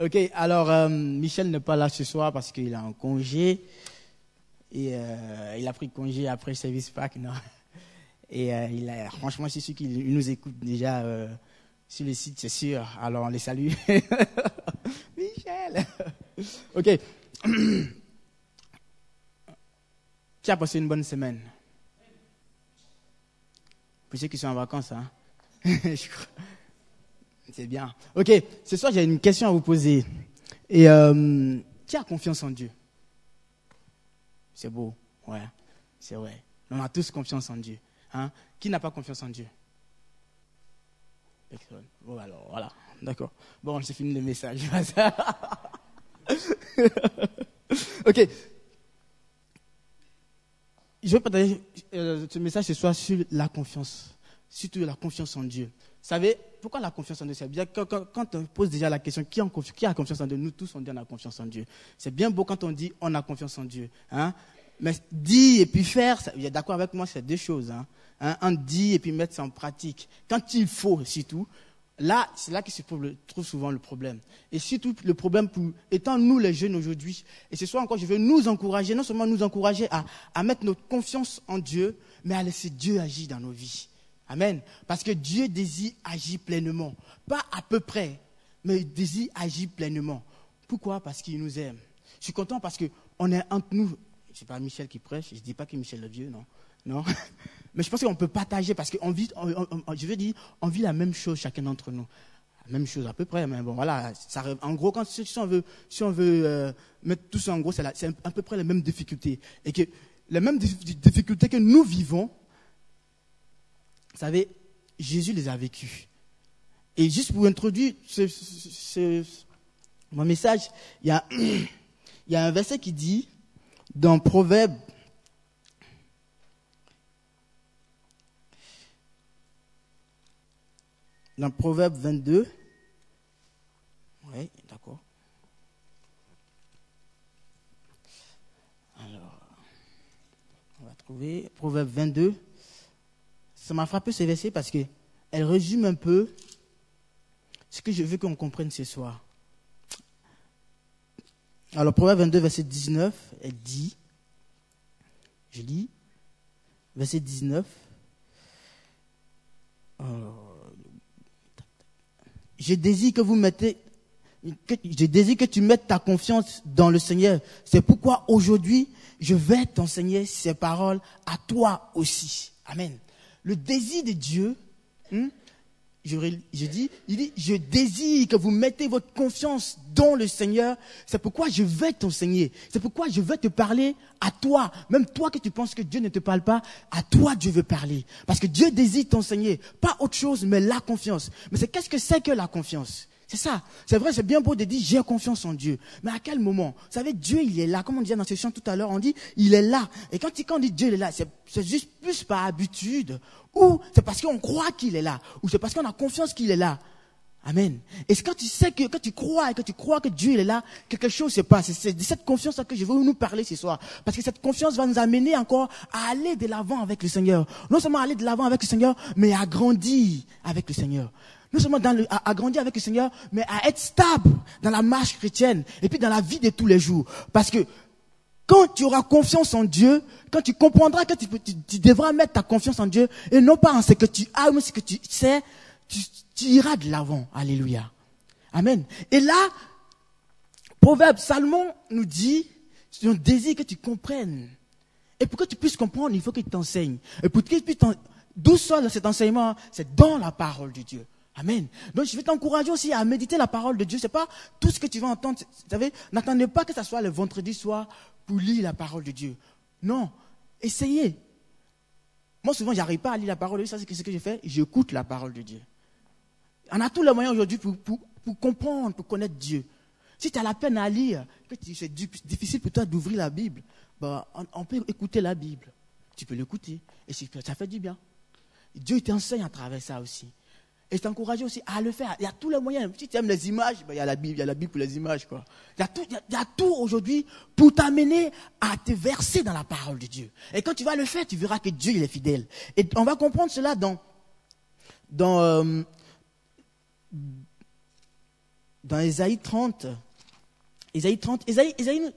Ok, alors euh, Michel n'est pas là ce soir parce qu'il est en congé. Et euh, il a pris congé après Service Pack, non? Et euh, il a, franchement, c'est sûr qu'il nous écoute déjà sur le site, c'est sûr. Alors on les salue. Michel Ok. Qui a passé une bonne semaine? Pour ceux qui sont en vacances, hein? C'est bien. Ok, ce soir j'ai une question à vous poser. Et euh, qui a confiance en Dieu? C'est beau, ouais, c'est vrai. On a tous confiance en Dieu. Hein? Qui n'a pas confiance en Dieu? Personne. Bon alors, voilà, d'accord. Bon, j'ai fini le message. ok. Je vais partager euh, ce message ce soir sur la confiance, surtout la confiance en Dieu. Vous savez, pourquoi la confiance en Dieu C'est bien quand, quand, on pose déjà la question qui, a confiance en Dieu? Nous tous, on dit on a confiance en Dieu. C'est bien beau quand on dit on a confiance en Dieu. Hein? Mais dire et puis faire, vous êtes d'accord avec moi, c'est deux choses. Hein? Hein? On dit et puis mettre ça en pratique. Quand il faut, surtout, là, c'est là que se trouve, souvent le problème. Et surtout, le problème, pour, étant nous les jeunes aujourd'hui, et ce soir encore, je veux nous encourager, non seulement nous encourager à, à mettre notre confiance en Dieu, mais à laisser Dieu agir dans nos vies. Amen. Parce que Dieu désire agir pleinement. Pas à peu près, mais désire agir pleinement. Pourquoi? Parce qu'il nous aime. Je suis content parce qu'on est entre nous. Ce n'est pas Michel qui prêche, je ne dis pas que Michel est vieux, non. non. Mais je pense qu'on peut partager parce qu'on vit, je veux dire, on vit la même chose chacun d'entre nous. La même chose à peu près, mais bon voilà, ça, en gros, quand, si on veut, si on veut euh, mettre tout ça en gros, c'est à peu près les mêmes difficultés. Et que les mêmes difficultés que nous vivons, savez, Jésus les a vécus. Et juste pour introduire mon message, il y, a, il y a un verset qui dit, dans Proverbe, dans Proverbe 22, oui, d'accord. Alors, on va trouver Proverbe 22 ça m'a frappé ce verset parce qu'elle résume un peu ce que je veux qu'on comprenne ce soir. Alors, Proverbe 22, verset 19, elle dit, je lis, verset 19, je désire que vous mettez, je désire que tu mettes ta confiance dans le Seigneur. C'est pourquoi aujourd'hui, je vais t'enseigner ces paroles à toi aussi. Amen le désir de Dieu, hmm, je, dis, il dit, je désire que vous mettez votre confiance dans le Seigneur. C'est pourquoi je vais t'enseigner. C'est pourquoi je vais te parler à toi. Même toi que tu penses que Dieu ne te parle pas, à toi Dieu veut parler. Parce que Dieu désire t'enseigner. Pas autre chose, mais la confiance. Mais c'est qu'est-ce que c'est que la confiance? C'est ça. C'est vrai, c'est bien beau de dire j'ai confiance en Dieu. Mais à quel moment? Vous savez, Dieu, il est là. Comme on disait dans ce chant tout à l'heure, on dit il est là. Et quand, on dit Dieu il est là, c'est juste plus par habitude. Ou c'est parce qu'on croit qu'il est là. Ou c'est parce qu'on a confiance qu'il est là. Amen. Et quand tu sais que, quand tu crois et que tu crois que Dieu est là, quelque chose se passe. C'est de cette confiance que je veux nous parler ce soir. Parce que cette confiance va nous amener encore à aller de l'avant avec le Seigneur. Non seulement aller de l'avant avec le Seigneur, mais à grandir avec le Seigneur non seulement dans à, grandir avec le Seigneur, mais à être stable dans la marche chrétienne et puis dans la vie de tous les jours. Parce que quand tu auras confiance en Dieu, quand tu comprendras que tu, devras mettre ta confiance en Dieu et non pas en ce que tu as, mais ce que tu sais, tu, iras de l'avant. Alléluia. Amen. Et là, Proverbe Salomon nous dit, un désir que tu comprennes. Et pour que tu puisses comprendre, il faut qu'il t'enseigne. Et pour que tu puisses D'où sort cet enseignement C'est dans la parole de Dieu. Amen. Donc je vais t'encourager aussi à méditer la parole de Dieu. C'est pas tout ce que tu vas entendre. Vous savez, n'attendez pas que ce soit le vendredi soir pour lire la parole de Dieu. Non, essayez. Moi souvent, j'arrive pas à lire la parole de Dieu. Ça c'est ce que j'ai fait. J'écoute la parole de Dieu. On a tous les moyens aujourd'hui pour, comprendre, pour connaître Dieu. Si tu as la peine à lire, que c'est difficile pour toi d'ouvrir la Bible, bah, on, peut écouter la Bible. Tu peux l'écouter. Et ça fait du bien. Dieu t'enseigne à travers ça aussi. Et je t'encourage aussi à le faire. Il y a tous les moyens. Si tu aimes les images, ben, il y a la Bible, il y a la Bible pour les images. Quoi. Il, y a tout, il, y a, tout aujourd'hui pour t'amener à te verser dans la parole de Dieu. Et quand tu vas le faire, tu verras que Dieu il est fidèle. Et on va comprendre cela dans, dans, euh, dans Ésaïe 30, Ésaïe 30, Ésaïe,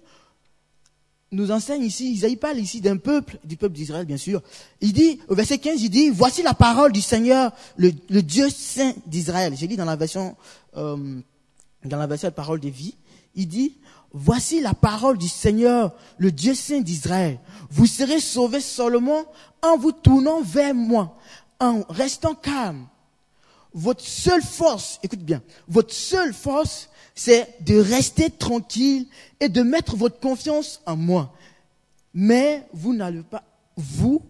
nous enseigne ici, Isaïe parle ici d'un peuple, du peuple d'Israël bien sûr. Il dit, au verset 15, il dit, voici la parole du Seigneur, le, Dieu saint d'Israël. J'ai dit dans la version, euh, dans la version parole de vie, il dit, voici la parole du Seigneur, le Dieu saint d'Israël. Vous serez sauvés seulement en vous tournant vers moi, en restant calme. Votre seule force, écoute bien, votre seule force, c'est de rester tranquille et de mettre votre confiance en moi. Mais vous n'allez pas, vous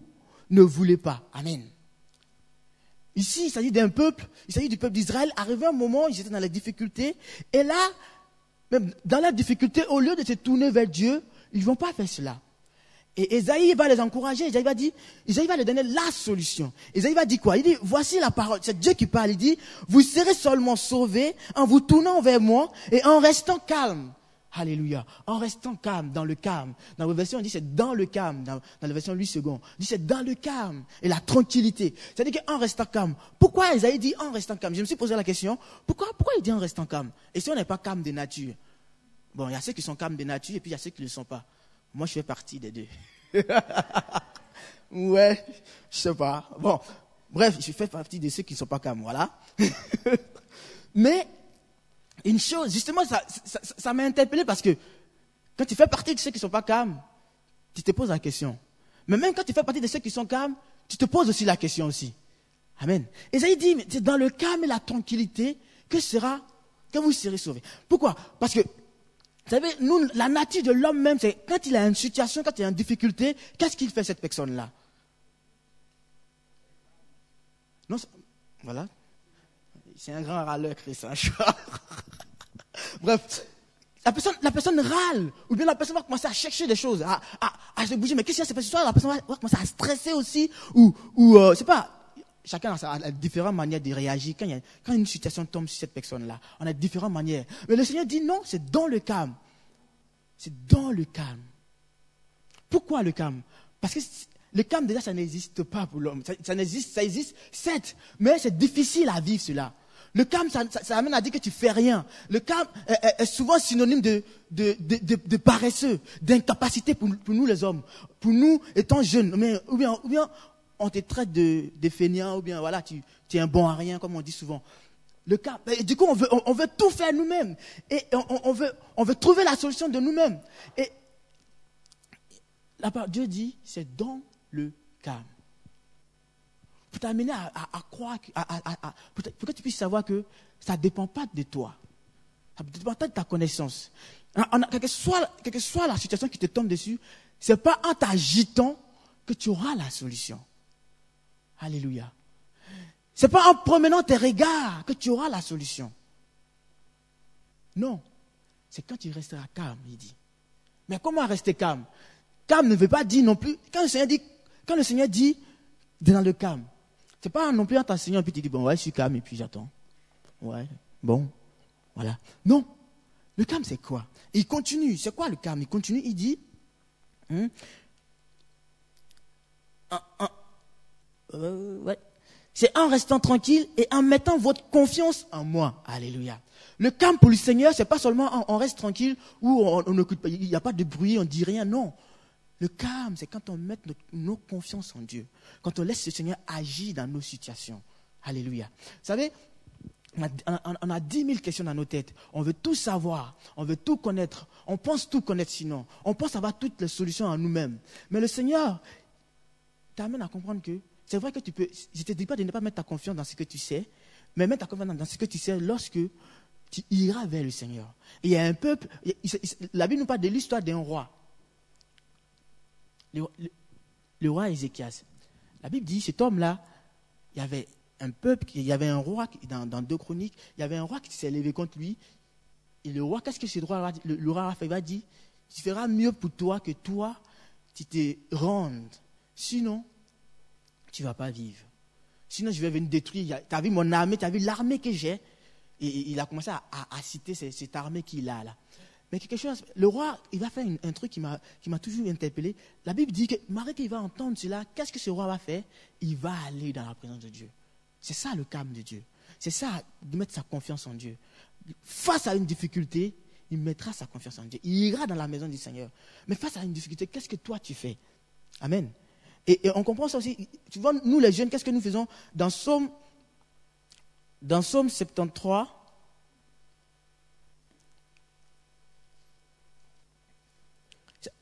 ne voulez pas. Amen. Ici, il s'agit d'un peuple, il s'agit du peuple d'Israël. Arrivé un moment, ils étaient dans la difficulté. Et là, même dans la difficulté, au lieu de se tourner vers Dieu, ils ne vont pas faire cela. Et Esaïe va les encourager. Esaïe va dire, Esaïe va leur donner la solution. Esaïe va dire quoi? Il dit, voici la parole. C'est Dieu qui parle. Il dit, vous serez seulement sauvés en vous tournant vers moi et en restant calme. Alléluia. En restant calme, dans le calme. Dans la version, on dit c'est dans le calme. Dans, la version 8 secondes, on dit c'est dans le calme et la tranquillité. C'est-à-dire qu'en restant calme. Pourquoi Esaïe dit en restant calme? Je me suis posé la question, pourquoi, pourquoi il dit en restant calme? Et si on n'est pas calme de nature? Bon, il y a ceux qui sont calmes de nature et puis il y a ceux qui ne le sont pas. Moi, je fais partie des deux. ouais, je sais pas. Bon, bref, je fais partie de ceux qui ne sont pas calmes, voilà. Mais, une chose, justement, ça, ça, m'a interpellé parce que quand tu fais partie de ceux qui ne sont pas calmes, tu te poses la question. Mais même quand tu fais partie de ceux qui sont calmes, tu te poses aussi la question aussi. Amen. Et ça, il dit, c'est dans le calme et la tranquillité que sera, que vous serez sauvés. Pourquoi? Parce que vous savez, nous, la nature de l'homme même, c'est quand il a une situation, quand il a une difficulté, qu'est-ce qu'il fait cette personne-là? Non, voilà. C'est un grand râleur, Christ. Bref, la personne, la personne râle, ou bien la personne va commencer à chercher des choses, à, se bouger. Mais qu'est-ce qui s'est passé La personne va, commencer à stresser aussi, ou, ou euh, c'est pas, chacun a, différentes manières de réagir. Quand, une situation tombe sur cette personne-là, on a différentes manières. Mais le Seigneur dit non, c'est dans le calme. C'est dans le calme. Pourquoi le calme? Parce que le calme, déjà, ça n'existe pas pour l'homme. Ça, n'existe, ça existe, certes, mais c'est difficile à vivre cela. Le calme, ça, amène à dire que tu fais rien. Le calme est, souvent synonyme de, paresseux, d'incapacité pour, nous les hommes. Pour nous, étant jeunes, ou bien on te traite de, fainéant, ou bien voilà, tu, tu es un bon à rien, comme on dit souvent. Le cas, du coup, on veut, on, veut tout faire nous-mêmes. Et on, veut, on veut trouver la solution de nous-mêmes. Et la part, Dieu dit, c'est dans le calme. Pour t'amener à, croire, pour, que tu puisses savoir que ça ne dépend pas de toi. Ça ne dépend pas de ta connaissance. soit, quelle que soit la situation qui te tombe dessus, ce n'est pas en t'agitant que tu auras la solution. Alléluia. Ce n'est pas en promenant tes regards que tu auras la solution. Non. C'est quand tu resteras calme, il dit. Mais comment rester calme? Calme ne veut pas dire non plus. Quand le Seigneur dit, quand le Seigneur dit, dans le calme, ce n'est pas non plus en t'enseignant, puis tu dis, bon, ouais, je suis calme et puis j'attends. Ouais, bon, voilà. Non. Le calme, c'est quoi? Il continue. C'est quoi le calme? Il continue, il dit, hein, euh, ouais. C'est en restant tranquille et en mettant votre confiance en moi. Alléluia. Le calme pour le Seigneur, c'est pas seulement on, reste tranquille ou on n'écoute pas, il n'y a pas de bruit, on dit rien, non. Le calme, c'est quand on met nos, confiances en Dieu, quand on laisse le Seigneur agir dans nos situations. Alléluia. Vous savez, on a, dix mille questions dans nos têtes. On veut tout savoir, on veut tout connaître, on pense tout connaître sinon. On pense avoir toutes les solutions en nous-mêmes. Mais le Seigneur t'amène à comprendre que c'est vrai que tu peux. Je ne te dis pas de ne pas mettre ta confiance dans ce que tu sais, mais mettre ta confiance dans ce que tu sais lorsque tu iras vers le Seigneur. il y a un peuple. La Bible nous parle de l'histoire d'un roi. Le, roi Ézéchias. La Bible dit cet homme-là, il y avait un peuple, il y avait un roi, dans, dans deux chroniques, il y avait un roi qui s'est levé contre lui. Et le roi, qu'est-ce que ce roi, le, le roi va dire? Tu feras mieux pour toi que toi, tu te rendes. Sinon, tu ne vas pas vivre. Sinon, je vais venir détruire. Tu as vu mon armée, tu as vu l'armée que j'ai. Et, il a commencé à, citer cette, armée qu'il a là. Mais quelque chose, le roi, il va faire un truc qui m'a toujours interpellé. La Bible dit que Marie, qu'il va entendre cela, qu'est-ce que ce roi va faire? Il va aller dans la présence de Dieu. C'est ça le calme de Dieu. C'est ça de mettre sa confiance en Dieu. face à une difficulté, il mettra sa confiance en Dieu. Il ira dans la maison du Seigneur. Mais face à une difficulté, qu'est-ce que toi tu fais? Amen. Et, on comprend ça aussi. Tu vois, nous les jeunes, qu'est-ce que nous faisons Dans Somme, dans Somme 73,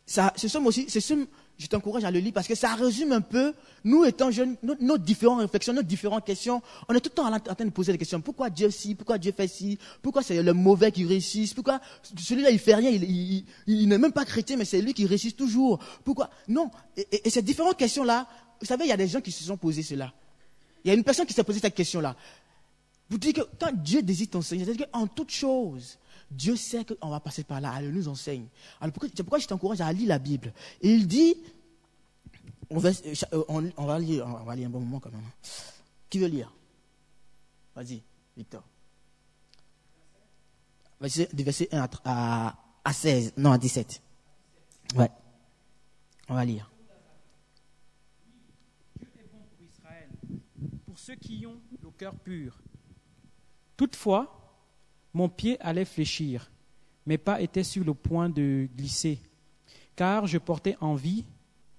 ça, ce somme aussi, ce somme, je t'encourage à le lire parce que ça résume un peu, nous étant jeunes, nos, différentes réflexions, nos différentes questions. On est tout le temps en train de poser des questions. Pourquoi Dieu si Pourquoi Dieu fait ci? Pourquoi c'est le mauvais qui réussit Pourquoi celui-là il fait rien? Il, n'est même pas chrétien, mais c'est lui qui réussit toujours. Pourquoi? Non. Et, ces différentes questions-là, vous savez, il y a des gens qui se sont posés cela. Il y a une personne qui s'est posé cette question-là. Vous dites que quand Dieu désire ton Seigneur, c'est-à-dire qu'en toute chose, Dieu sait qu'on va passer par là, elle nous enseigne. c'est pourquoi je t'encourage à lire la Bible? Il dit, on va, euh, lire, on va lire un bon moment quand même. Qui veut lire? Vas-y, Victor. Du verset 1 à, à 16, non à 17. Ouais. On va lire. Dieu est pour Israël, pour ceux qui ont le cœur pur. Toutefois, mon pied allait fléchir, mes pas étaient sur le point de glisser, car je portais envie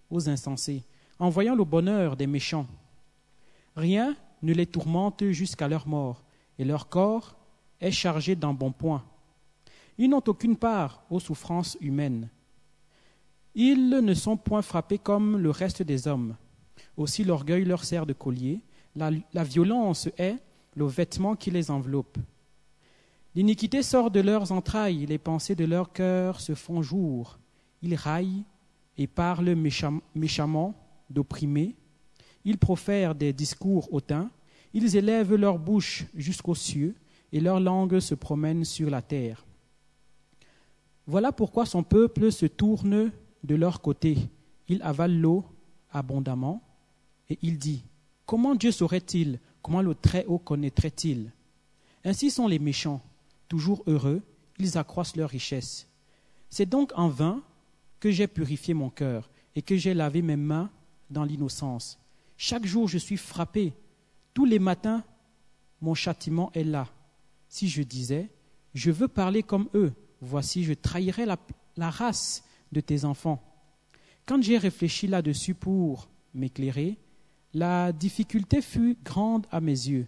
aux insensés, en voyant le bonheur des méchants. Rien ne les tourmente jusqu'à leur mort, et leur corps est chargé d'embonpoint. Ils n'ont aucune part aux souffrances humaines. Ils ne sont point frappés comme le reste des hommes. Aussi l'orgueil leur sert de collier, la, la violence est le vêtement qui les enveloppe. L'iniquité sort de leurs entrailles, les pensées de leur cœur se font jour. Ils raillent et parlent méchamment d'opprimés. Ils profèrent des discours hautains. Ils élèvent leur bouche jusqu'aux cieux et leur langue se promène sur la terre. Voilà pourquoi son peuple se tourne de leur côté. Il avale l'eau abondamment et il dit Comment Dieu saurait-il? Comment le Très-Haut connaîtrait-il? Ainsi sont les méchants toujours heureux, ils accroissent leur richesse. C'est donc en vain que j'ai purifié mon cœur et que j'ai lavé mes mains dans l'innocence. Chaque jour je suis frappé. Tous les matins, mon châtiment est là. Si je disais, je veux parler comme eux, voici, je trahirais la, la race de tes enfants. Quand j'ai réfléchi là-dessus pour m'éclairer, la difficulté fut grande à mes yeux,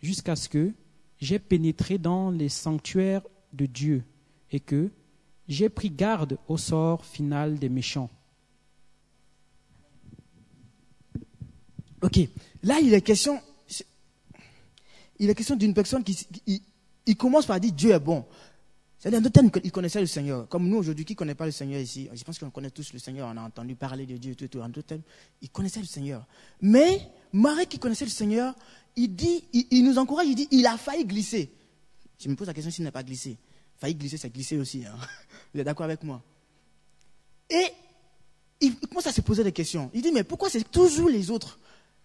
jusqu'à ce que, j'ai pénétré dans les sanctuaires de Dieu et que j'ai pris garde au sort final des méchants. Ok, là il est question, il est question d'une personne qui commence par dire Dieu est bon. C'est-à-dire, en d'autres il connaissait le Seigneur. Comme nous aujourd'hui, qui ne connaît pas le Seigneur ici Je pense qu'on connaît tous le Seigneur, on a entendu parler de Dieu, tout, tout. En d'autres il connaissait le Seigneur. Mais Marie qui connaissait le Seigneur, il dit, il, nous encourage, il dit, il a failli glisser. Je me pose la question s'il n'a pas glissé. Failli glisser, c'est glisser aussi. Hein. Vous êtes d'accord avec moi? Et il commence à se poser des questions. Il dit, mais pourquoi c'est toujours les autres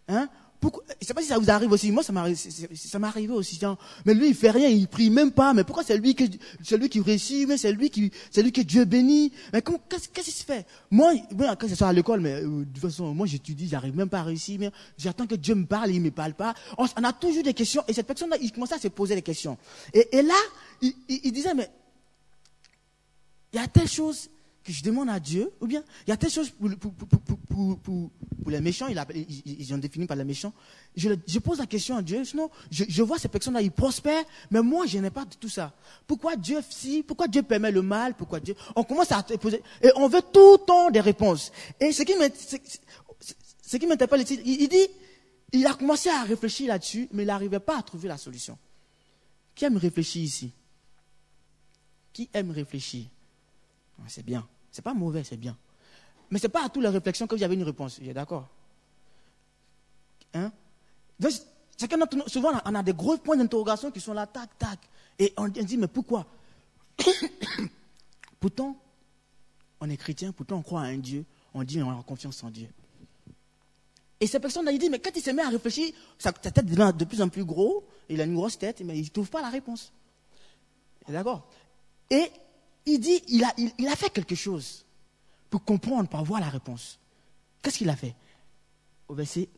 hein? Je sais pas si ça vous arrive aussi. Moi, ça m'est arrivé aussi. Mais lui, il fait rien, il prie même pas. Mais pourquoi c'est lui qui, c'est lui qui réussit, mais c'est lui qui, lui que Dieu bénit? Mais qu'est-ce, qu'il se fait? Moi, quand je suis à l'école, mais, euh, de toute façon, moi, j'étudie, j'arrive même pas à réussir, j'attends que Dieu me parle, il me parle pas. On, a toujours des questions, et cette personne-là, il commençait à se poser des questions. Et, et là, il, il disait, mais, il y a telle chose que je demande à Dieu, ou bien il y a telle chose pour, les méchants, ils, ont défini par les méchants. Je, pose la question à Dieu, sinon je, vois ces personnes-là, ils prospèrent, mais moi je n'ai pas de tout ça. Pourquoi Dieu si, pourquoi Dieu permet le mal, pourquoi Dieu... On commence à poser, et on veut tout le temps des réponses. Et ce qui m'interpelle, il, il dit, il a commencé à réfléchir là-dessus, mais il n'arrivait pas à trouver la solution. Qui aime réfléchir ici? Qui aime réfléchir? C'est bien. C'est pas mauvais, c'est bien. Mais ce n'est pas à toutes les réflexions que vous avez une réponse. D'accord? Hein? Souvent, on a des gros points d'interrogation qui sont là, tac, tac. Et on dit, mais pourquoi? Pourtant, on est chrétien, pourtant on croit à un Dieu, on dit on a confiance en Dieu. Et cette personne, il dit, mais quand il se met à réfléchir, sa, tête devient de plus en plus gros, il a une grosse tête, mais il ne trouve pas la réponse. D'accord? Et il dit, il a, fait quelque chose pour comprendre, pour avoir la réponse. Qu'est-ce qu'il a fait? Au verset,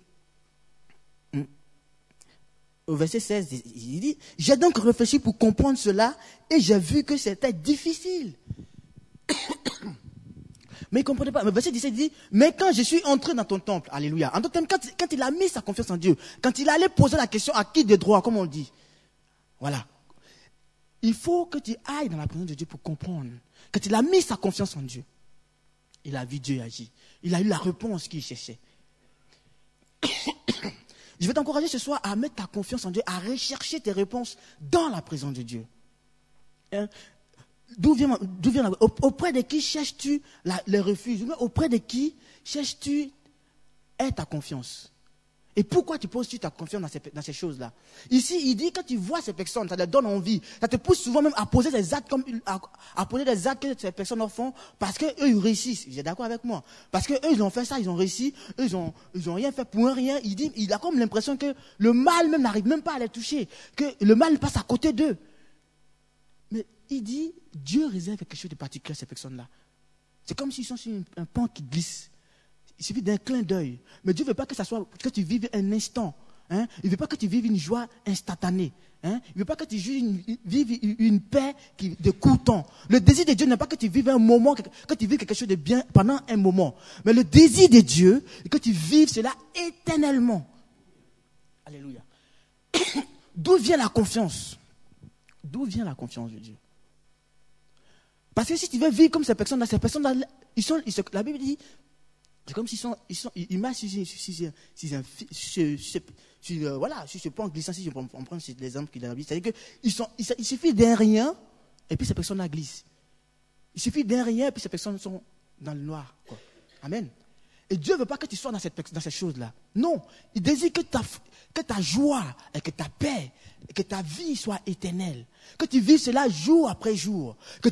hmm, au verset 16, il dit, j'ai donc réfléchi pour comprendre cela et j'ai vu que c'était difficile. Mais il ne comprenait pas. Mais verset 17 dit, mais quand je suis entré dans ton temple, alléluia, en d'autres termes, quand, quand, il a mis sa confiance en Dieu, quand il allait poser la question à qui de droit, comme on dit, voilà. Il faut que tu ailles dans la présence de Dieu pour comprendre. Quand il a mis sa confiance en Dieu, il a vu Dieu agir. Il a eu la réponse qu'il cherchait. Je vais t'encourager ce soir à mettre ta confiance en Dieu, à rechercher tes réponses dans la présence de Dieu. Hein? D'où auprès de qui cherches-tu le refuge? Auprès de qui cherches-tu ta confiance? Et pourquoi tu poses-tu ta confiance dans ces, choses-là? Ici, il dit que tu vois ces personnes, ça te donne envie. Ça te pousse souvent même à poser des actes comme à, poser des actes que ces personnes font parce qu'eux, ils réussissent. Vous êtes d'accord avec moi? Parce qu'eux, ils ont fait ça, ils ont réussi. Eux, ils ont, ils ont rien fait pour rien. Il dit, il a comme l'impression que le mal même n'arrive même pas à les toucher, que le mal passe à côté d'eux. Mais il dit, Dieu réserve quelque chose de particulier à ces personnes-là. C'est comme s'ils sont sur un pont qui glisse. Il suffit d'un clin d'œil. Mais Dieu ne veut pas que, ça soit, que tu vives un instant. Hein. Il ne veut pas que tu vives une joie instantanée. Hein. Il ne veut pas que tu vives une, paix qui, de court temps. Le désir de Dieu n'est pas que tu vives un moment, que, tu vives quelque chose de bien pendant un moment. Mais le désir de Dieu est que tu vives cela éternellement. Alléluia. D'où vient la confiance? D'où vient la confiance de Dieu? Parce que si tu veux vivre comme ces personnes-là, ces personnes-là, ils sont, la Bible dit, c'est comme s'ils sont, ils sont, ils marchent sur, sur, voilà, sur ce point glissant, si je prends, on prend l'exemple qu'il a dit, c'est-à-dire qu'il il suffit d'un rien, et puis ces personnes-là glissent. Il suffit d'un rien, et puis ces personnes sont dans le noir. Amen. Et Dieu ne veut pas que tu sois dans, cette, dans ces choses-là. Non. Il désire que ta, joie et que ta paix et que ta vie soit éternelle. Que tu vives cela jour après jour. Que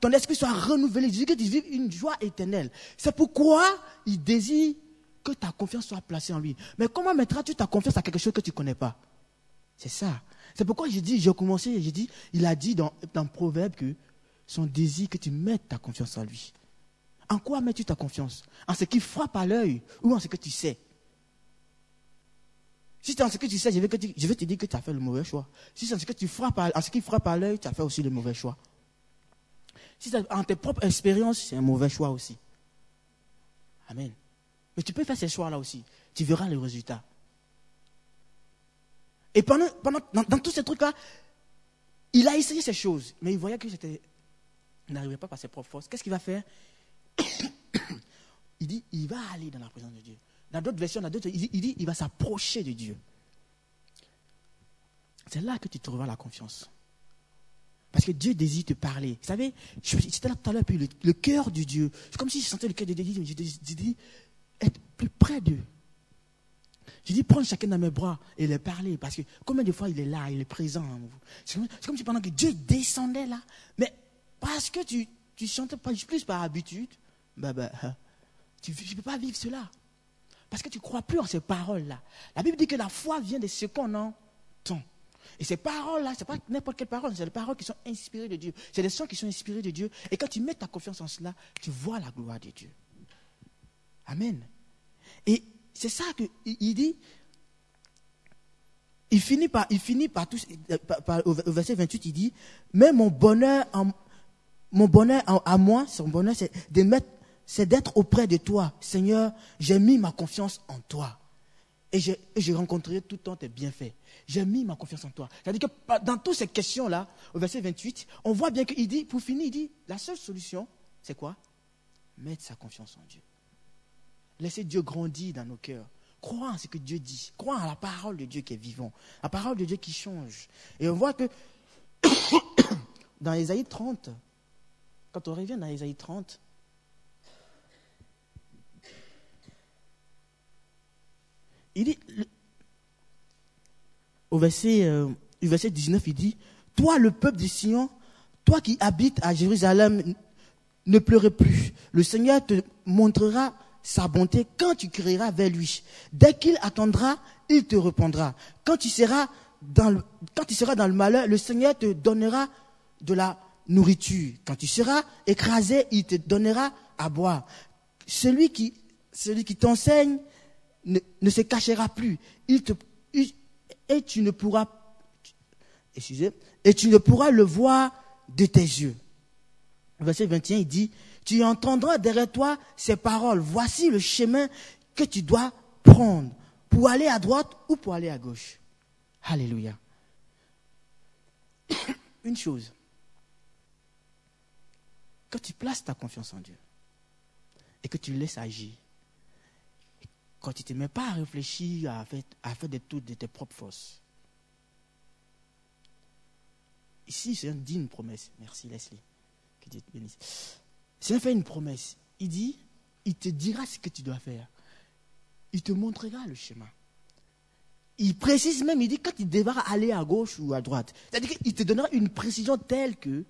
ton esprit soit renouvelé. Il que tu vives une joie éternelle. C'est pourquoi il désire que ta confiance soit placée en lui. Mais comment mettras-tu ta confiance à quelque chose que tu ne connais pas? C'est ça. C'est pourquoi j'ai dit, j'ai commencé, j'ai dit, il a dit dans, dans Proverbe que son désir que tu mettes ta confiance en lui. En quoi mets-tu ta confiance? En ce qui frappe à l'œil ou en ce que tu sais? Si c'est en ce que tu sais, je vais, te dire que tu as fait le mauvais choix. Si c'est en ce, que tu frappes en ce qui frappe à l'œil, tu as fait aussi le mauvais choix. Si c'est en tes propres expériences, c'est un mauvais choix aussi. Amen. Mais tu peux faire ces choix-là aussi. Tu verras le résultat. Et pendant, dans, tous ces trucs-là, il a essayé ces choses, mais il voyait que c'était, n'arrivait pas par ses propres forces. Qu'est-ce qu'il va faire? Il dit, il va aller dans la présence de Dieu. Dans d'autres versions, dans d'autres, il dit, il va s'approcher de Dieu. C'est là que tu trouveras la confiance. Parce que Dieu désire te parler. Vous savez, c'était là tout à l'heure, puis le, cœur de Dieu. C'est comme si je sentais le cœur de Dieu. Je dis, être plus près d'eux. Je dis, prendre chacun dans mes bras et les parler. Parce que combien de fois il est là, il est présent. C'est comme, si pendant que Dieu descendait là. Mais parce que tu, tu chantais plus par habitude, ben, hein, tu ne peux pas vivre cela. Parce que tu ne crois plus en ces paroles-là. La Bible dit que la foi vient de ce qu'on entend. Et ces paroles-là, ce n'est pas n'importe quelle parole, c'est des paroles qui sont inspirées de Dieu. C'est des sons qui sont inspirés de Dieu. Et quand tu mets ta confiance en cela, tu vois la gloire de Dieu. Amen. Et c'est ça qu'il dit. Il finit par, il finit par, tout, au verset 28, il dit, mais mon bonheur, mon bonheur à moi, son bonheur, c'est de mettre c'est d'être auprès de toi. Seigneur, j'ai mis ma confiance en toi. Et j'ai rencontré tout le temps tes bienfaits. J'ai mis ma confiance en toi. C'est-à-dire que dans toutes ces questions-là, au verset 28, on voit bien qu'il dit, pour finir, il dit, la seule solution, c'est quoi? Mettre sa confiance en Dieu. Laisser Dieu grandir dans nos cœurs. Croire en ce que Dieu dit. Croire à la parole de Dieu qui est vivant. La parole de Dieu qui change. Et on voit que dans Ésaïe 30, quand on revient dans Ésaïe 30, il dit, au verset, euh, verset 19, il dit, toi le peuple de Sion, toi qui habites à Jérusalem, ne pleurez plus. Le Seigneur te montrera sa bonté quand tu crieras vers lui. Dès qu'il attendra, il te répondra. Quand tu seras dans le, quand tu seras dans le malheur, le Seigneur te donnera de la nourriture. Quand tu seras écrasé, il te donnera à boire. Celui qui, celui qui t'enseigne ne, se cachera plus. Et tu ne pourras, et tu ne pourras le voir de tes yeux. Verset 21, il dit, tu entendras derrière toi ces paroles. Voici le chemin que tu dois prendre pour aller à droite ou pour aller à gauche. Alléluia. Une chose, quand tu places ta confiance en Dieu et que tu laisses agir, quand tu ne te mets pas à réfléchir, à faire, à faire de tes propres forces, ici, c'est dit une promesse. Merci Leslie. Que Dieu te bénisse. C'est fait une promesse. Il dit, il te dira ce que tu dois faire. Il te montrera le chemin. Il précise même, il dit quand il devra aller à gauche ou à droite. C'est-à-dire qu'il te donnera une précision telle que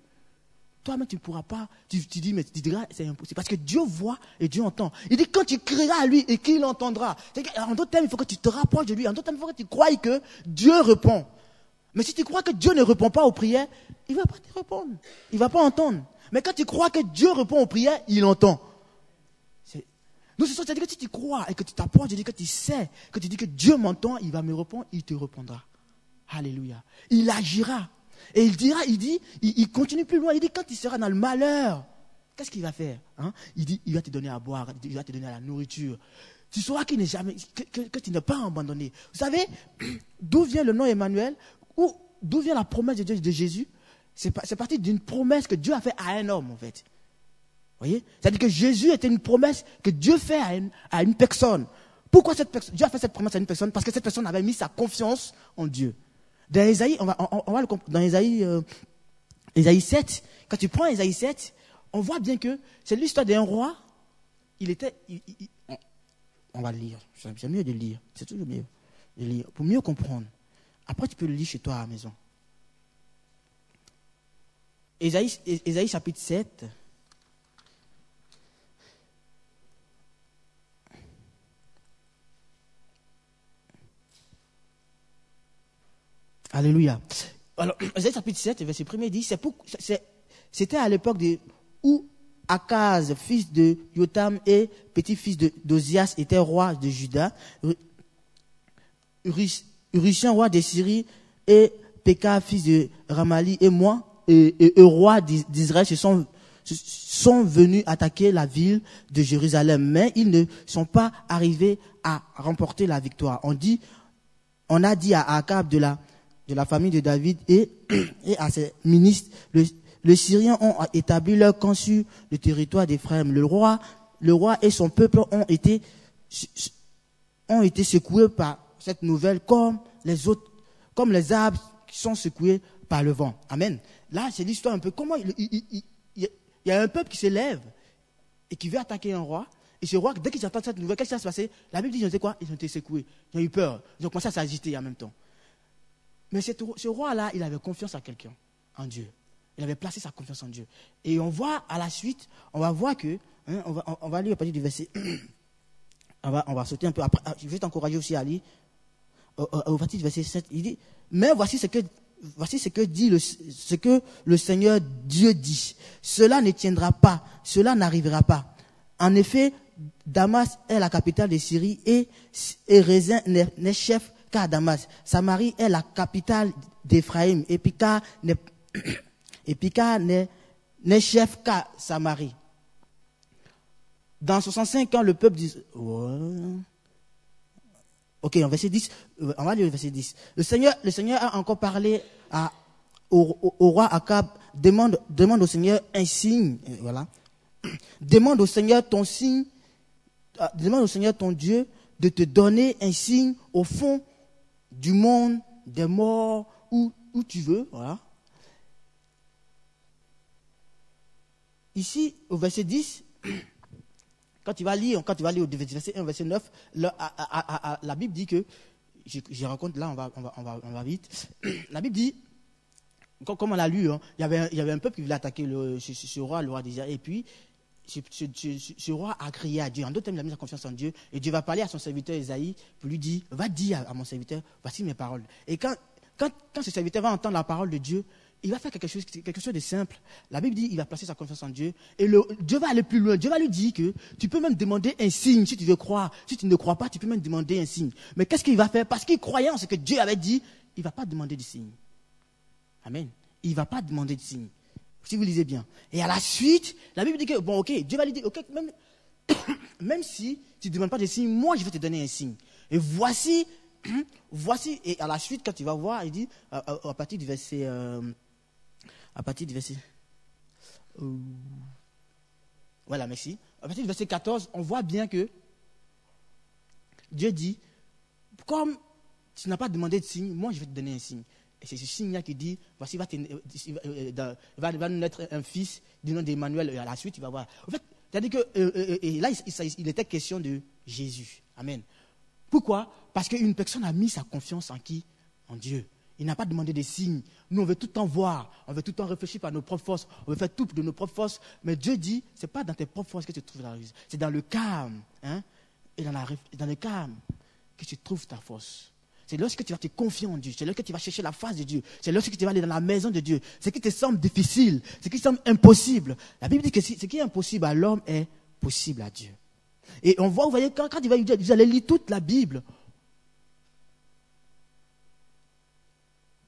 toi-même tu ne pourras pas. Tu, dis, mais tu diras, c'est impossible. Parce que Dieu voit et Dieu entend. Il dit quand tu crieras à lui et qu'il entendra. En d'autres termes, il faut que tu te rapproches de lui. En d'autres termes, il faut que tu crois que Dieu répond. Mais si tu crois que Dieu ne répond pas aux prières, il ne va pas te répondre. Il ne va pas entendre. Mais quand tu crois que Dieu répond aux prières, il entend. Nous, c'est-à-dire que si tu crois et que tu t'approches, je dis que tu sais, que tu dis que Dieu m'entend, il va me répondre, il te répondra. Alléluia. Il agira. Et il dira, il dit, il, continue plus loin, il dit quand il sera dans le malheur, qu'est-ce qu'il va faire hein? Il dit, il va te donner à boire, il va te donner la nourriture. Tu sauras qu'il n'est jamais, que, tu n'es pas abandonné. Vous savez, d'où vient le nom Emmanuel? Ou d'où vient la promesse de Dieu de Jésus? C'est parti d'une promesse que Dieu a fait à un homme, en fait. Voyez? C'est-à-dire que Jésus était une promesse que Dieu fait à une, à personne. Pourquoi Dieu a fait cette promesse à une personne? Parce que cette personne avait mis sa confiance en Dieu. Dans Isaïe, on va, on, va le, dans Isaïe, euh, 7, quand tu prends Isaïe 7, on voit bien que c'est l'histoire d'un roi. Il était, on va le lire. C'est mieux de lire. C'est toujours mieux de lire pour mieux comprendre. Après, tu peux le lire chez toi à la maison. Isaïe, Isaïe chapitre 7. Alléluia. Alors, Ésaïe chapitre 7, verset 1 dit, c'était à l'époque où Akaz, fils de Yotam et petit-fils d'Ozias, était roi de Juda. Urusien, roi de Syrie, et Pekah, fils de Ramali, et moi, et, et, roi d'Israël, se sont, sont venus attaquer la ville de Jérusalem, mais ils ne sont pas arrivés à remporter la victoire. On dit, on a dit à Akab de la de la famille de David et, et à ses ministres, les Syriens ont établi leur camp sur le territoire d'Éphraïm. Le roi, le roi et son peuple ont été, ont été secoués par cette nouvelle comme les autres, comme les arbres qui sont secoués par le vent. Amen. Là, c'est l'histoire un peu comment il, y a un peuple qui s'élève et qui veut attaquer un roi. Et ce roi, dès qu'ils entendent cette nouvelle, qu'est-ce qui va se passer? La Bible dit, ils ont été quoi? Ils ont été secoués. Ils ont eu peur. Ils ont commencé à s'agiter en même temps. Mais ce roi-là, il avait confiance en quelqu'un, en Dieu. Il avait placé sa confiance en Dieu. Et on voit à la suite, on va voir que, hein, on, va, on, va, lire à partir du verset, on va, on va sauter un peu après, ah, je vais t'encourager aussi à lire, au, au, du verset 7, il dit, mais voici ce que, voici ce que dit le, ce que le Seigneur Dieu dit. Cela ne tiendra pas, cela n'arrivera pas. En effet, Damas est la capitale de Syrie et Rézin n'est chef Damas. Samarie est la capitale d'Éphraïm. Et Pika n'est chef qu'à Samarie. Dans 65 ans, le peuple dit... Ok, en verset 10, euh, on va lire le verset 10. Le Seigneur, le Seigneur a encore parlé au, roi Akab, demande, demande au Seigneur un signe, voilà. Demande au Seigneur ton signe, euh, demande au Seigneur ton Dieu de te donner un signe au fond du monde, des morts, où, où tu veux. Voilà. Ici, au verset 10, quand tu vas lire, quand tu vas lire au verset 1, verset 9, la, Bible dit que, je, raconte là, on va, on va, on va, on va vite, la Bible dit, comme on l'a lu, hein, il, y avait, il y avait un peuple qui voulait attaquer le, ce, roi, le roi d'Israël, et puis ce, roi a crié à Dieu. En d'autres termes, il a mis sa confiance en Dieu. Et Dieu va parler à son serviteur Isaïe pour lui dire, va dire à, mon serviteur, voici mes paroles. Et quand, quand, ce serviteur va entendre la parole de Dieu, il va faire quelque chose, quelque chose de simple. La Bible dit il va placer sa confiance en Dieu. Et Dieu va aller plus loin. Dieu va lui dire que tu peux même demander un signe si tu veux croire. Si tu ne crois pas, tu peux même demander un signe. Mais qu'est-ce qu'il va faire? Parce qu'il croyait en ce que Dieu avait dit, il ne va pas demander de signe. Amen. Il ne va pas demander de signe. Si vous lisez bien. Et à la suite, la Bible dit que, bon, ok, Dieu va lui dire, ok, même, même si tu ne demandes pas de signe, moi je vais te donner un signe. Et voici, voici, et à la suite, quand tu vas voir, il dit, à, partir du verset, euh, à partir du verset, euh, voilà, merci. À partir du verset 14, on voit bien que Dieu dit, comme tu n'as pas demandé de signe, moi je vais te donner un signe. Et c'est ce signe-là qui dit, voici, va, va, va, va naître un fils du nom d'Emmanuel. Et à la suite, il va voir. En fait, c'est-à-dire que et là, il, était question de Jésus. Amen. Pourquoi? Parce qu'une personne a mis sa confiance en qui? En Dieu. Il n'a pas demandé des signes. Nous, on veut tout le temps voir, on veut tout le temps réfléchir par nos propres forces, on veut faire tout de nos propres forces. Mais Dieu dit, ce n'est pas dans tes propres forces que tu trouves la réussite, c'est dans le calme. Hein? Et dans, dans le calme que tu trouves ta force. C'est lorsque tu vas te confier en Dieu, c'est lorsque tu vas chercher la face de Dieu, c'est lorsque tu vas aller dans la maison de Dieu. Ce qui te semble difficile, ce qui semble impossible. La Bible dit que ce qui est impossible à l'homme est possible à Dieu. Et on voit, vous voyez, quand, il va dire, vous allez lire toute la Bible.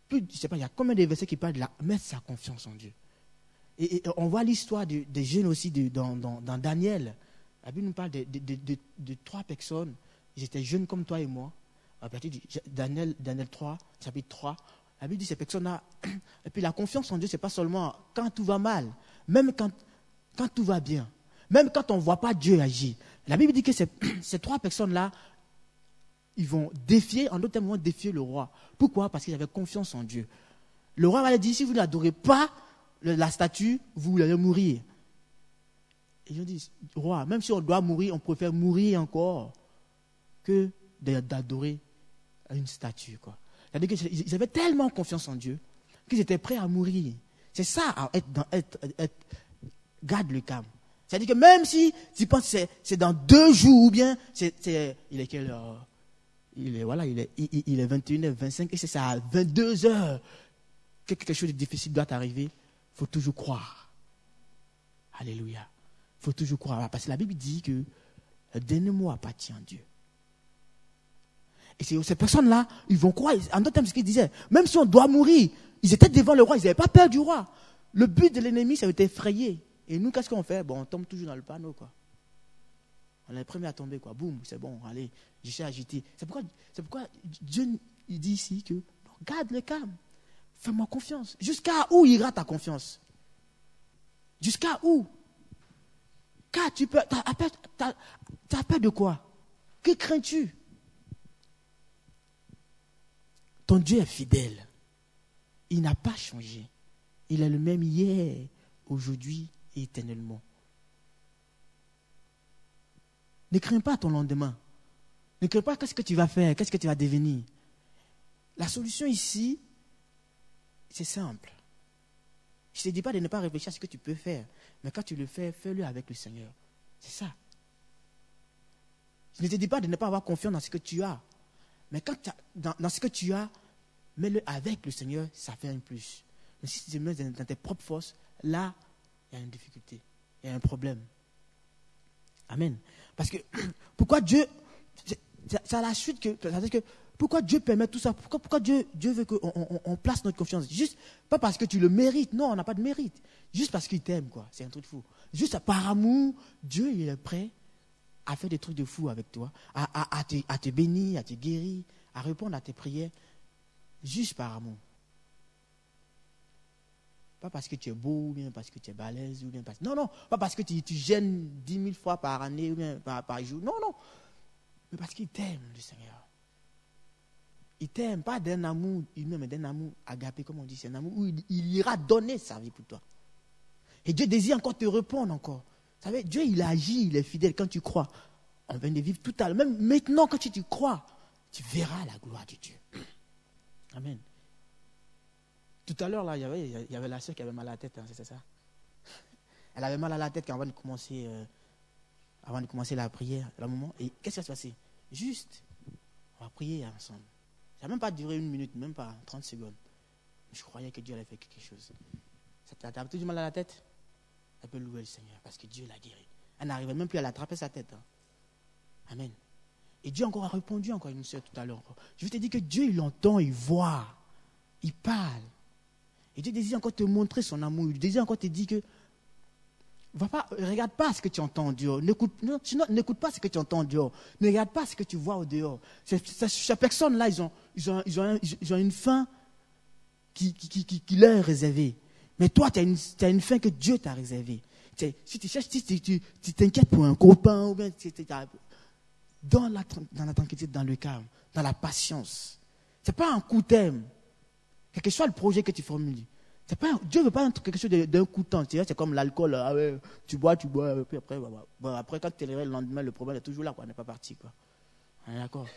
Plus, je sais pas, il y a combien de versets qui parlent de la, mettre sa confiance en Dieu. Et, on voit l'histoire des jeunes aussi dans, Daniel. La Bible nous parle de trois personnes. Ils étaient jeunes comme toi et moi à partir de Daniel, Daniel 3, chapitre 3, la Bible dit ces personnes-là. Et puis la confiance en Dieu, ce n'est pas seulement quand tout va mal, même quand, quand tout va bien, même quand on ne voit pas Dieu agir. La Bible dit que ces, ces trois personnes-là, ils vont défier, en d'autres termes, vont défier le roi. Pourquoi? Parce qu'ils avaient confiance en Dieu. Le roi va dire si vous n'adorez pas la statue, vous allez mourir. Et ils ont dit roi, même si on doit mourir, on préfère mourir encore que d'adorer à une statue. Quoi. C'est-à-dire qu'ils avaient tellement confiance en Dieu qu'ils étaient prêts à mourir. C'est ça, être, dans, être, garde le calme. C'est-à-dire que même si tu penses que c'est dans deux jours ou bien, c'est, il est quelle heure? Il est, voilà, il est, il, est 21h, 25 et c'est ça, à 22 heures que quelque chose de difficile doit arriver. Il faut toujours croire. Alléluia. Il faut toujours croire. Parce que la Bible dit que le dernier mot appartient à Dieu. Et ces personnes-là, ils vont croire. En d'autres termes, ce qu'ils disaient, même si on doit mourir, ils étaient devant le roi, ils n'avaient pas peur du roi. Le but de l'ennemi, ça été effrayé. Et nous, qu'est-ce qu'on fait? Bon, on tombe toujours dans le panneau, quoi. On est les premiers à tomber, quoi. Boum, c'est bon, allez, je suis agité. C'est pourquoi, pourquoi Dieu il dit ici que garde le calme. Fais-moi confiance. Jusqu'à où ira ta confiance? Jusqu'à où? Car tu peux. T'as as peur de quoi? Que crains-tu? Ton Dieu est fidèle. Il n'a pas changé. Il est le même hier, aujourd'hui et éternellement. Ne crains pas ton lendemain. Ne crains pas qu'est-ce que tu vas faire, qu'est-ce que tu vas devenir. La solution ici, c'est simple. Je ne te dis pas de ne pas réfléchir à ce que tu peux faire, mais quand tu le fais, fais-le avec le Seigneur. C'est ça. Je ne te dis pas de ne pas avoir confiance dans ce que tu as, mais quand dans, ce que tu as, mets-le avec le Seigneur, ça fait un plus. Mais si tu te mets dans, tes propres forces, là, il y a une difficulté, il y a un problème. Amen. Parce que pourquoi Dieu, c'est à la suite que, que pourquoi Dieu permet tout ça? Pourquoi, pourquoi Dieu, Dieu veut qu'on on, place notre confiance? Juste, pas parce que tu le mérites, non, on n'a pas de mérite. Juste parce qu'il t'aime, quoi. C'est un truc fou. Juste par amour, Dieu, il est prêt à faire des trucs de fou avec toi, à, te, bénir, à te guérir, à répondre à tes prières, juste par amour. Pas parce que tu es beau, ou bien parce que tu es balèze, ou bien parce... Non, non, pas parce que tu, gênes dix mille fois par année, ou bien par, jour. Non, non. Mais parce qu'il t'aime, le Seigneur. Il t'aime, pas d'un amour humain, mais d'un amour agapé, comme on dit. C'est un amour où il, ira donner sa vie pour toi. Et Dieu désire encore te répondre encore savez, Dieu, il agit, il est fidèle quand tu crois. On vient de vivre tout à l'heure. Même maintenant, quand tu, crois, tu verras la gloire de Dieu. Amen. Tout à l'heure, là, il y, avait, il y avait la soeur qui avait mal à la tête, hein, c'est ça Elle avait mal à la tête avant de commencer, euh, avant de commencer la prière, moment. Et qu'est-ce qui va se passer? Juste, on va prier ensemble. Ça n'a même pas duré une minute, même pas 30 secondes. Je croyais que Dieu allait faire quelque chose. Ça t'a un peu du mal à la tête? Elle peut louer le Seigneur parce que Dieu l'a guéri. Elle n'arrivait même plus à l'attraper sa tête. hein. Amen. Et Dieu encore a répondu encore une soeur tout à l'heure. Je te dire que Dieu, il entend, il voit, il parle. Et Dieu désire encore te montrer son amour. Il désire encore te dire que Va pas, regarde pas ce que tu entends en dehors. N'écoute, pas ce que tu entends en dehors. Ne regarde pas ce que tu vois au dehors. Ces, personnes-là, ils ont, ils, ont, ils, ont, ils ont une fin qui- qui leur est réservée. Mais toi, tu as une, fin que Dieu t'a réservée. Si tu cherches, si tu t'inquiètes pour un copain, ou bien dans la, tranquillité, dans le calme, dans la patience. Ce n'est pas un coup thème. Quel que soit le projet que tu formules. Pas, Dieu ne veut pas quelque chose d'un coup de temps. C'est comme l'alcool. ah ouais, tu bois, tu bois, et puis après, bah, bah, bah, après quand tu te le lendemain, le problème est toujours là. On n'est pas parti. D'accord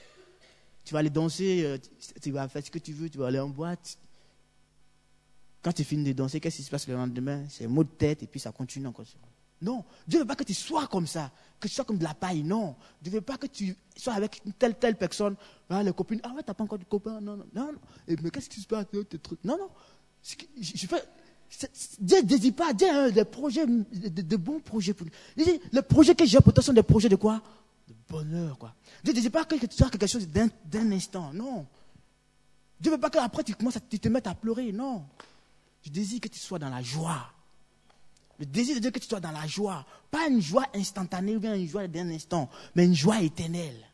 Tu vas aller danser, euh, tu vas faire ce que tu veux, tu vas aller en boîte. Quand tu finis de danser, qu'est-ce qui se passe le lendemain? C'est mot de tête et puis ça continue encore. Non, Dieu ne veut pas que tu sois comme ça, que tu sois comme de la paille, non. Dieu ne veut pas que tu sois avec une telle, telle personne. Ah, les copines, ah ouais, t'as pas encore de copain, non, non, non. Et, mais qu'est-ce qui se passe Non, non. Je, je fais, Dieu ne désire pas, Dieu a des projets, de, de- bons projets pour nous. Dit, les projets que j'ai pour toi sont des projets de quoi? De bonheur, quoi. Dieu ne désire pas que tu sois quelque chose d'un instant, non. Dieu ne veut pas qu'après tu commences à tu te mettes à pleurer, non. Je désire que tu sois dans la joie. Le désir de Dieu que tu sois dans la joie. Pas une joie instantanée ou bien une joie d'un instant, mais une joie éternelle.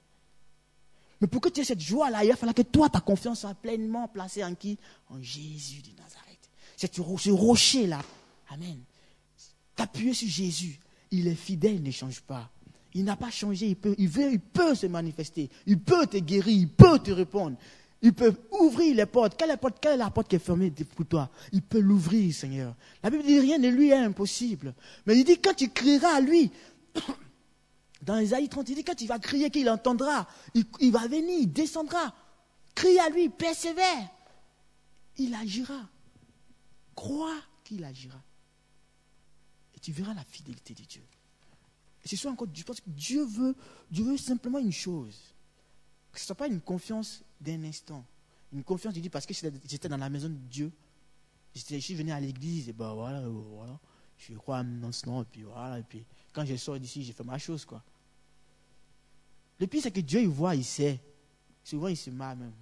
Mais pour que tu aies cette joie-là, il va falloir que toi, ta confiance soit pleinement placée en qui? En Jésus de Nazareth. Ce rocher-là. Amen. T'appuyer sur Jésus. Il est fidèle, il ne change pas. Il n'a pas changé, il peut se manifester. Il peut te guérir, il peut te répondre. Il peut ouvrir les portes. Quelle porte, quelle est la porte qui est fermée pour toi? Il peut l'ouvrir, Seigneur. La Bible dit rien de lui est impossible. Mais il dit quand tu crieras à lui, dans Isaïe 30, il dit quand il va crier qu'il entendra, il, il va venir, il descendra. Crie à lui, persévère. Il agira. Crois qu'il agira. Et tu verras la fidélité de Dieu. Et ce soir encore, je pense que Dieu veut, Dieu veut simplement une chose. Que ce ne soit pas une confiance d'un instant. Une confiance, il dit, parce que j'étais dans la maison de Dieu. Je suis venu à l'église, et ben voilà, euh, voilà. Je crois dans ce et puis voilà. Et puis quand je sors d'ici, j'ai fait ma chose, quoi. Le pire, c'est que Dieu, il voit, il sait. Souvent, il se marre même.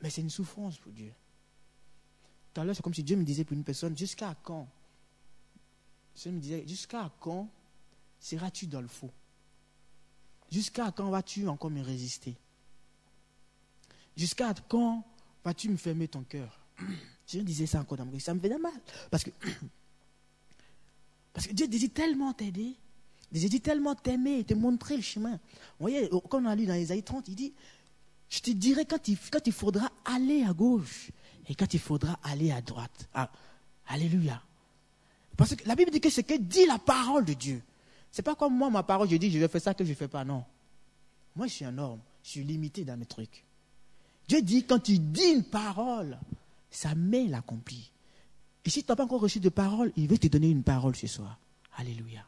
Mais c'est une souffrance pour Dieu. Tout à l'heure, c'est comme si Dieu me disait pour une personne, jusqu'à quand? Dieu me disait, jusqu'à quand seras-tu dans le faux? Jusqu'à quand vas-tu encore me résister? Jusqu'à quand vas-tu me fermer ton cœur? Je disais ça encore dans mon. Ça me faisait mal. Parce que, parce que Dieu désire tellement t'aider. Désire tellement t'aimer et te montrer le chemin. Vous voyez, comme on a lu dans Isaïe 30, il dit, je te dirai quand il, quand il faudra aller à gauche et quand il faudra aller à droite. Ah, alléluia. Parce que la Bible dit que c'est que dit la parole de Dieu. C'est pas comme moi, ma parole, je dis, je vais faire ça que je ne fais pas. Non. Moi, je suis un homme. Je suis limité dans mes trucs. Dieu dit, quand tu dis une parole, sa main l'accomplit. Et si tu n'as pas encore reçu de parole, il veut te donner une parole ce soir. Alléluia.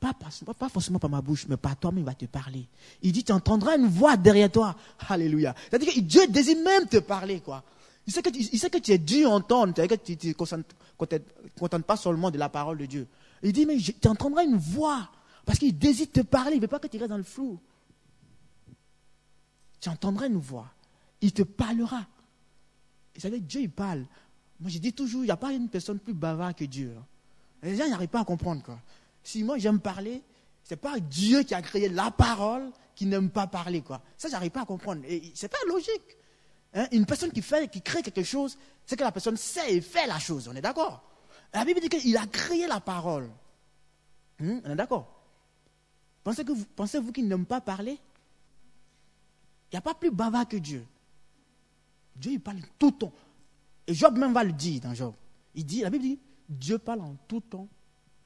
Pas, pas, forcément par ma bouche, mais par toi, mais il va te parler. Il dit, tu entendras une voix derrière toi. Alléluia. C'est-à-dire que Dieu désire même te parler, quoi. Il sait que tu, il sait que tu es dû entendre, que tu ne te contentes pas seulement de la parole de Dieu. Il dit, mais tu entendras une voix. Parce qu'il désire te parler, il ne veut pas que tu restes dans le flou. Tu entendras une voix. Il te parlera. Et vous savez, Dieu, il parle. Moi, je dis toujours, il n'y a pas une personne plus bavarde que Dieu. Les gens n'arrivent pas à comprendre, quoi. Si moi, j'aime parler, ce n'est pas Dieu qui a créé la parole qui n'aime pas parler, quoi. Ça, j'arrive pas à comprendre. Et c'est pas logique. Hein? Une personne qui fait, qui crée quelque chose, c'est que la personne sait et fait la chose. On est d'accord? La Bible dit qu'il a créé la parole. Hum? On est d'accord Pensez-vous pensez qu'il n'aime pas parler? Il n'y a pas plus bavard que Dieu. Dieu, il parle tout le temps. Et Job même va le dire dans Job. Il dit, la Bible dit, Dieu parle en tout temps,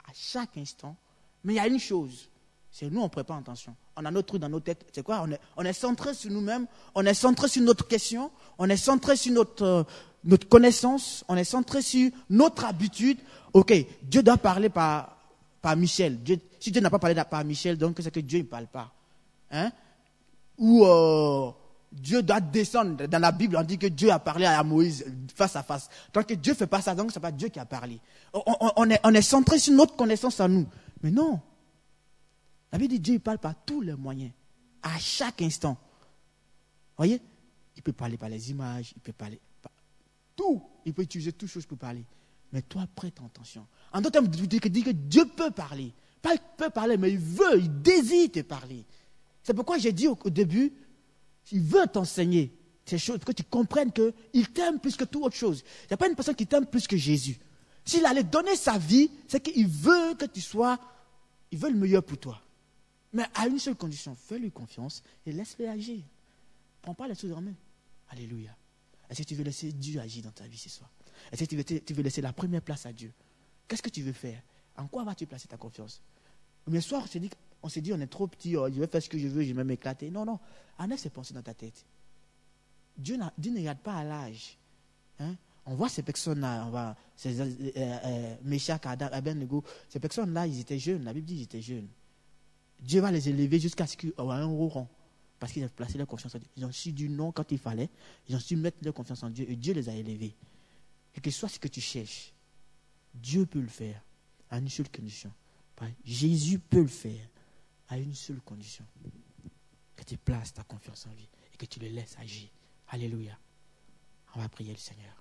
à chaque instant. Mais il y a une chose, c'est nous, on ne prête pas attention. On a notre truc dans nos têtes. C'est quoi? On est, on est centré sur nous-mêmes, on est centré sur notre question, on est centré sur notre, euh, notre connaissance, on est centré sur notre habitude. Ok, Dieu doit parler par, par Michel. Si Dieu n'a pas parlé par Michel, donc c'est que Dieu ne parle pas. Hein? Ou, euh, Dieu doit descendre. Dans la Bible, on dit que Dieu a parlé à Moïse face à face. Tant que Dieu ne fait pas ça, donc ce n'est pas Dieu qui a parlé. On, est, on est centré sur notre connaissance à nous. Mais non. La Bible dit Dieu il parle par tous les moyens, à chaque instant. Voyez? Il peut parler par les images, il peut parler par tout. Il peut utiliser toutes choses pour parler. Mais toi, prête attention. En d'autres termes, dit que Dieu peut parler. Pas il peut parler, mais il veut, il désire te parler. C'est pourquoi j'ai dit au, début, il veut t'enseigner ces choses, pour que tu comprennes qu'il t'aime plus que toute autre chose. Il n'y a pas une personne qui t'aime plus que Jésus. S'il allait donner sa vie, c'est qu'il veut que tu sois, il veut le meilleur pour toi. Mais à une seule condition, fais-lui confiance et laisse-le agir. Prends pas les choses en main. Alléluia. Est-ce que tu veux laisser Dieu agir dans ta vie ce soir? Est-ce que tu veux, laisser la première place à Dieu? Qu'est-ce que tu veux faire? En quoi vas-tu placer ta confiance? Le soir, on s'est dit, on est trop petit, oh, je vais faire ce que je veux, je vais m'éclater. Non, non. Enlève ces pensées dans ta tête. Dieu, ne regarde pas à l'âge. Hein? On voit ces personnes-là, on ces euh, euh, euh ces personnes-là, ils étaient jeunes. La Bible dit qu'ils étaient jeunes. Dieu va les élever jusqu'à ce qu'ils aient un haut rang. Parce qu'ils ont placé leur confiance en Dieu. Ils ont su du non quand il fallait. Ils ont su mettre leur confiance en Dieu. Et Dieu les a élevés. Et que soit ce que tu cherches, Dieu peut le faire à une seule condition. Jésus peut le faire à une seule condition. Que tu places ta confiance en lui et que tu le laisses agir. Alléluia. On va prier le Seigneur.